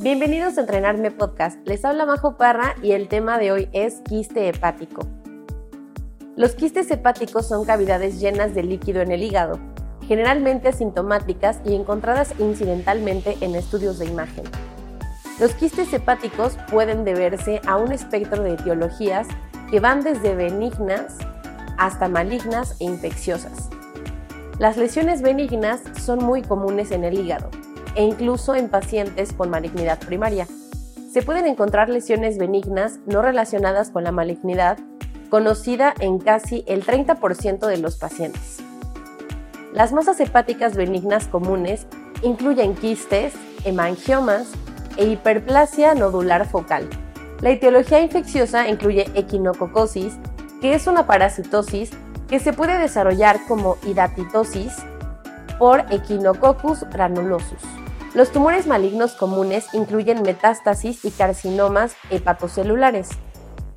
Bienvenidos a Entrenarme Podcast. Les habla Majo Parra y el tema de hoy es quiste hepático. Los quistes hepáticos son cavidades llenas de líquido en el hígado, generalmente asintomáticas y encontradas incidentalmente en estudios de imagen. Los quistes hepáticos pueden deberse a un espectro de etiologías que van desde benignas hasta malignas e infecciosas. Las lesiones benignas son muy comunes en el hígado, e incluso en pacientes con malignidad primaria. Se pueden encontrar lesiones benignas no relacionadas con la malignidad, conocida en casi el 30% de los pacientes. Las masas hepáticas benignas comunes incluyen quistes, hemangiomas e hiperplasia nodular focal. La etiología infecciosa incluye equinococosis, que es una parasitosis que se puede desarrollar como hidatitosis por Echinococcus granulosus. Los tumores malignos comunes incluyen metástasis y carcinomas hepatocelulares.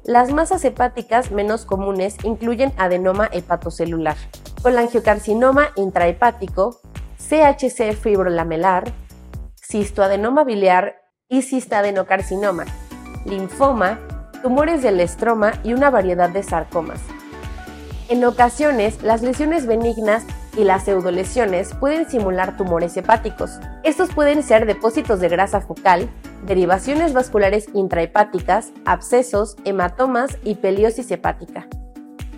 Las masas hepáticas menos comunes incluyen adenoma hepatocelular, colangiocarcinoma intrahepático, CHC fibrolamelar, cistoadenoma biliar y cistadenocarcinoma, linfoma, tumores del estroma y una variedad de sarcomas. En ocasiones, las lesiones benignas y las pseudolesiones pueden simular tumores hepáticos. Estos pueden ser depósitos de grasa focal, derivaciones vasculares intrahepáticas, abscesos, hematomas y peliosis hepática.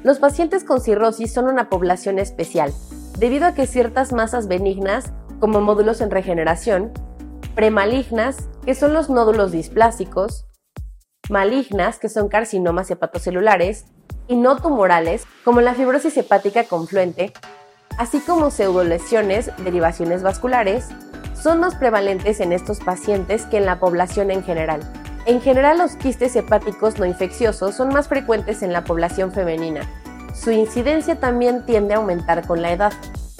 Los pacientes con cirrosis son una población especial, debido a que ciertas masas benignas, como módulos en regeneración, premalignas, que son los nódulos displásicos, malignas, que son carcinomas hepatocelulares, y no tumorales, como la fibrosis hepática confluente, así como pseudolesiones, derivaciones vasculares, son más prevalentes en estos pacientes que en la población en general. En general, los quistes hepáticos no infecciosos son más frecuentes en la población femenina. Su incidencia también tiende a aumentar con la edad.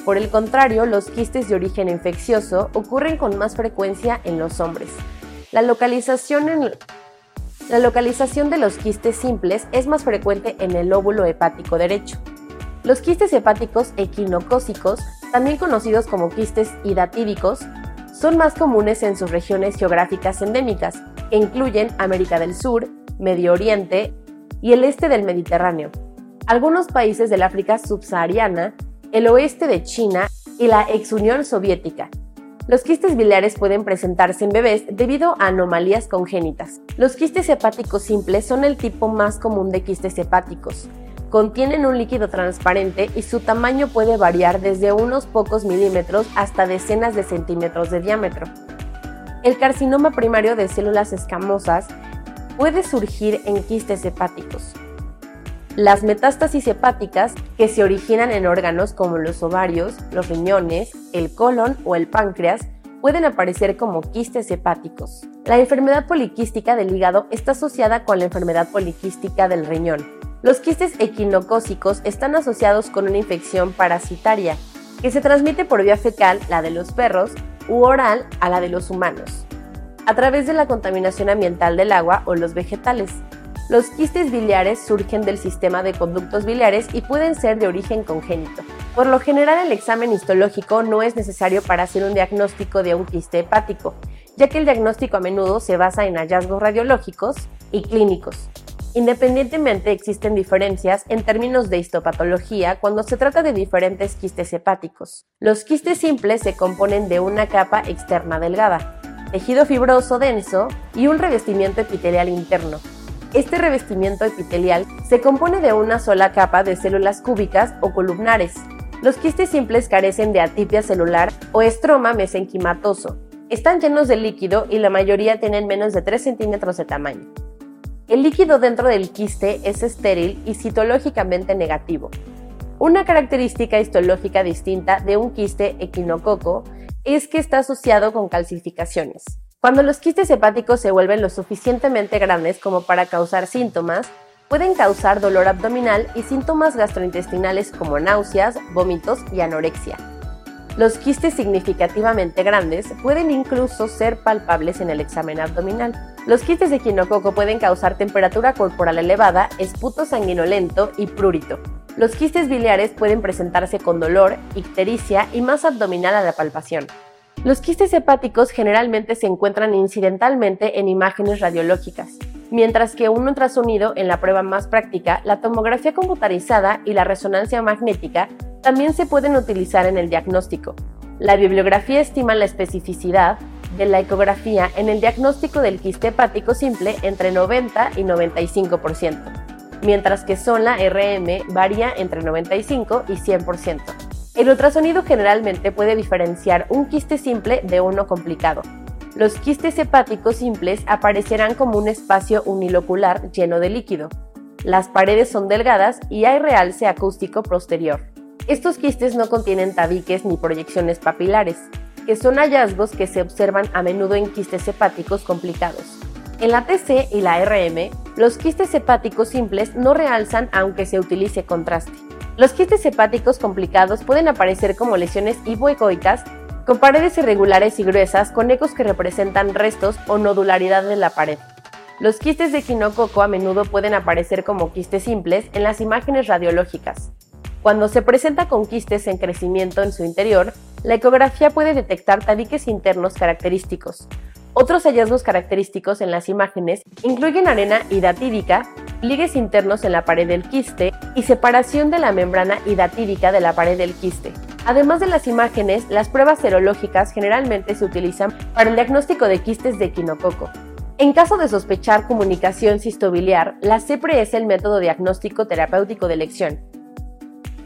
Por el contrario, los quistes de origen infeccioso ocurren con más frecuencia en los hombres. La localización, la localización de los quistes simples es más frecuente en el óvulo hepático derecho. Los quistes hepáticos equinocócicos, también conocidos como quistes hidatídicos, son más comunes en sus regiones geográficas endémicas, que incluyen América del Sur, Medio Oriente y el este del Mediterráneo, algunos países del África subsahariana, el oeste de China y la ex Unión Soviética. Los quistes biliares pueden presentarse en bebés debido a anomalías congénitas. Los quistes hepáticos simples son el tipo más común de quistes hepáticos, contienen un líquido transparente y su tamaño puede variar desde unos pocos milímetros hasta decenas de centímetros de diámetro. El carcinoma primario de células escamosas puede surgir en quistes hepáticos. Las metástasis hepáticas, que se originan en órganos como los ovarios, los riñones, el colon o el páncreas, pueden aparecer como quistes hepáticos. La enfermedad poliquística del hígado está asociada con la enfermedad poliquística del riñón, los quistes equinocócicos están asociados con una infección parasitaria que se transmite por vía fecal, la de los perros, u oral a la de los humanos, a través de la contaminación ambiental del agua o los vegetales. Los quistes biliares surgen del sistema de conductos biliares y pueden ser de origen congénito. Por lo general el examen histológico no es necesario para hacer un diagnóstico de un quiste hepático, ya que el diagnóstico a menudo se basa en hallazgos radiológicos y clínicos. Independientemente existen diferencias en términos de histopatología cuando se trata de diferentes quistes hepáticos. Los quistes simples se componen de una capa externa delgada, tejido fibroso denso y un revestimiento epitelial interno. Este revestimiento epitelial se compone de una sola capa de células cúbicas o columnares. Los quistes simples carecen de atipia celular o estroma mesenquimatoso. Están llenos de líquido y la mayoría tienen menos de 3 centímetros de tamaño. El líquido dentro del quiste es estéril y citológicamente negativo. Una característica histológica distinta de un quiste equinococo es que está asociado con calcificaciones. Cuando los quistes hepáticos se vuelven lo suficientemente grandes como para causar síntomas, pueden causar dolor abdominal y síntomas gastrointestinales como náuseas, vómitos y anorexia. Los quistes significativamente grandes pueden incluso ser palpables en el examen abdominal. Los quistes de quinococo pueden causar temperatura corporal elevada, esputo sanguinolento y prurito. Los quistes biliares pueden presentarse con dolor, ictericia y masa abdominal a la palpación. Los quistes hepáticos generalmente se encuentran incidentalmente en imágenes radiológicas, mientras que un ultrasonido en la prueba más práctica, la tomografía computarizada y la resonancia magnética también se pueden utilizar en el diagnóstico. La bibliografía estima la especificidad de la ecografía en el diagnóstico del quiste hepático simple entre 90 y 95%, mientras que SONLA RM varía entre 95 y 100%. El ultrasonido generalmente puede diferenciar un quiste simple de uno complicado. Los quistes hepáticos simples aparecerán como un espacio unilocular lleno de líquido. Las paredes son delgadas y hay realce acústico posterior. Estos quistes no contienen tabiques ni proyecciones papilares, que son hallazgos que se observan a menudo en quistes hepáticos complicados. En la TC y la RM, los quistes hepáticos simples no realzan aunque se utilice contraste. Los quistes hepáticos complicados pueden aparecer como lesiones hipoecoicas con paredes irregulares y gruesas con ecos que representan restos o nodularidad de la pared. Los quistes de quinococo a menudo pueden aparecer como quistes simples en las imágenes radiológicas. Cuando se presenta con quistes en crecimiento en su interior, la ecografía puede detectar tabiques internos característicos. Otros hallazgos característicos en las imágenes incluyen arena hidatídica, pliegues internos en la pared del quiste y separación de la membrana hidatídica de la pared del quiste. Además de las imágenes, las pruebas serológicas generalmente se utilizan para el diagnóstico de quistes de quinococo. En caso de sospechar comunicación cistobiliar, la CEPRE es el método diagnóstico terapéutico de elección.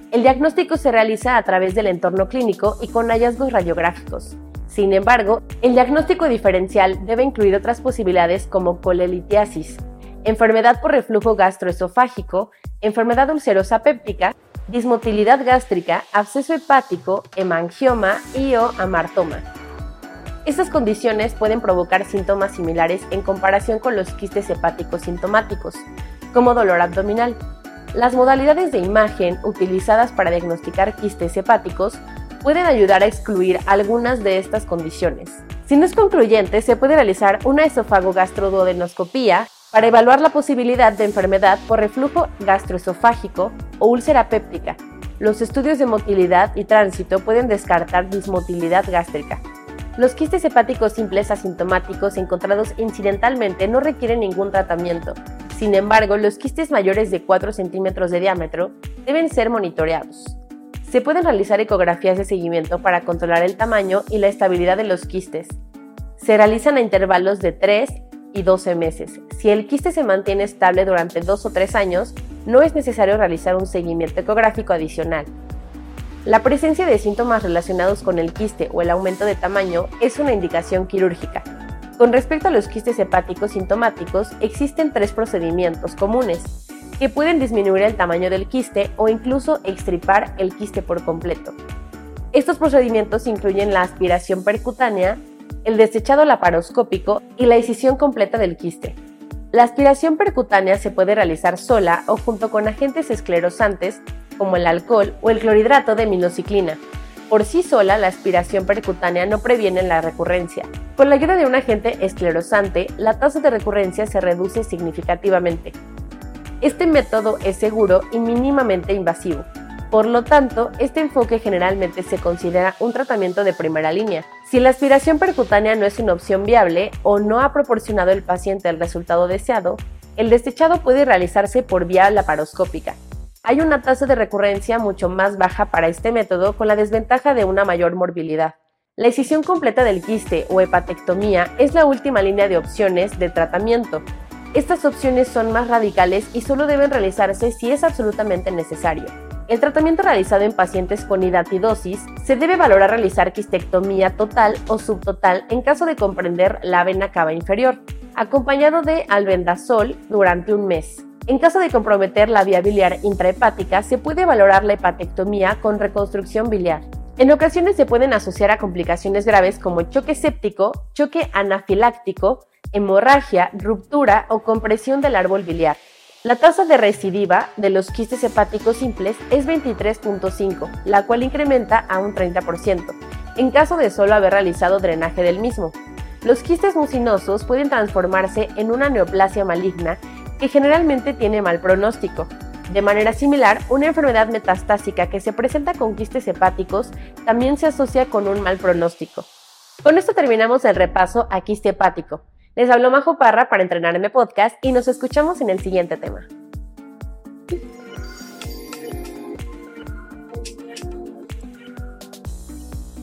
El diagnóstico se realiza a través del entorno clínico y con hallazgos radiográficos. Sin embargo, el diagnóstico diferencial debe incluir otras posibilidades como colelitiasis, enfermedad por reflujo gastroesofágico, enfermedad ulcerosa péptica, dismotilidad gástrica, absceso hepático, hemangioma y o amartoma. Estas condiciones pueden provocar síntomas similares en comparación con los quistes hepáticos sintomáticos, como dolor abdominal, las modalidades de imagen utilizadas para diagnosticar quistes hepáticos pueden ayudar a excluir algunas de estas condiciones. Si no es concluyente, se puede realizar una esofagogastroduodenoscopía para evaluar la posibilidad de enfermedad por reflujo gastroesofágico o úlcera péptica. Los estudios de motilidad y tránsito pueden descartar dismotilidad gástrica. Los quistes hepáticos simples asintomáticos encontrados incidentalmente no requieren ningún tratamiento sin embargo, los quistes mayores de 4 centímetros de diámetro deben ser monitoreados. Se pueden realizar ecografías de seguimiento para controlar el tamaño y la estabilidad de los quistes. Se realizan a intervalos de 3 y 12 meses. Si el quiste se mantiene estable durante 2 o 3 años, no es necesario realizar un seguimiento ecográfico adicional. La presencia de síntomas relacionados con el quiste o el aumento de tamaño es una indicación quirúrgica. Con respecto a los quistes hepáticos sintomáticos, existen tres procedimientos comunes que pueden disminuir el tamaño del quiste o incluso extripar el quiste por completo. Estos procedimientos incluyen la aspiración percutánea, el desechado laparoscópico y la incisión completa del quiste. La aspiración percutánea se puede realizar sola o junto con agentes esclerosantes como el alcohol o el clorhidrato de minociclina, por sí sola, la aspiración percutánea no previene la recurrencia. Con la ayuda de un agente esclerosante, la tasa de recurrencia se reduce significativamente. Este método es seguro y mínimamente invasivo. Por lo tanto, este enfoque generalmente se considera un tratamiento de primera línea. Si la aspiración percutánea no es una opción viable o no ha proporcionado al paciente el resultado deseado, el desechado puede realizarse por vía laparoscópica, hay una tasa de recurrencia mucho más baja para este método con la desventaja de una mayor morbilidad. La excisión completa del quiste o hepatectomía es la última línea de opciones de tratamiento. Estas opciones son más radicales y solo deben realizarse si es absolutamente necesario. El tratamiento realizado en pacientes con hidatidosis se debe valorar realizar quistectomía total o subtotal en caso de comprender la vena cava inferior, acompañado de albendazol durante un mes. En caso de comprometer la vía biliar intrahepática, se puede valorar la hepatectomía con reconstrucción biliar. En ocasiones se pueden asociar a complicaciones graves como choque séptico, choque anafiláctico, hemorragia, ruptura o compresión del árbol biliar. La tasa de recidiva de los quistes hepáticos simples es 23.5, la cual incrementa a un 30%, en caso de solo haber realizado drenaje del mismo. Los quistes mucinosos pueden transformarse en una neoplasia maligna que generalmente tiene mal pronóstico. De manera similar, una enfermedad metastásica que se presenta con quistes hepáticos también se asocia con un mal pronóstico. Con esto terminamos el repaso a quiste hepático. Les habló Majo Parra para Entrenarme Podcast y nos escuchamos en el siguiente tema.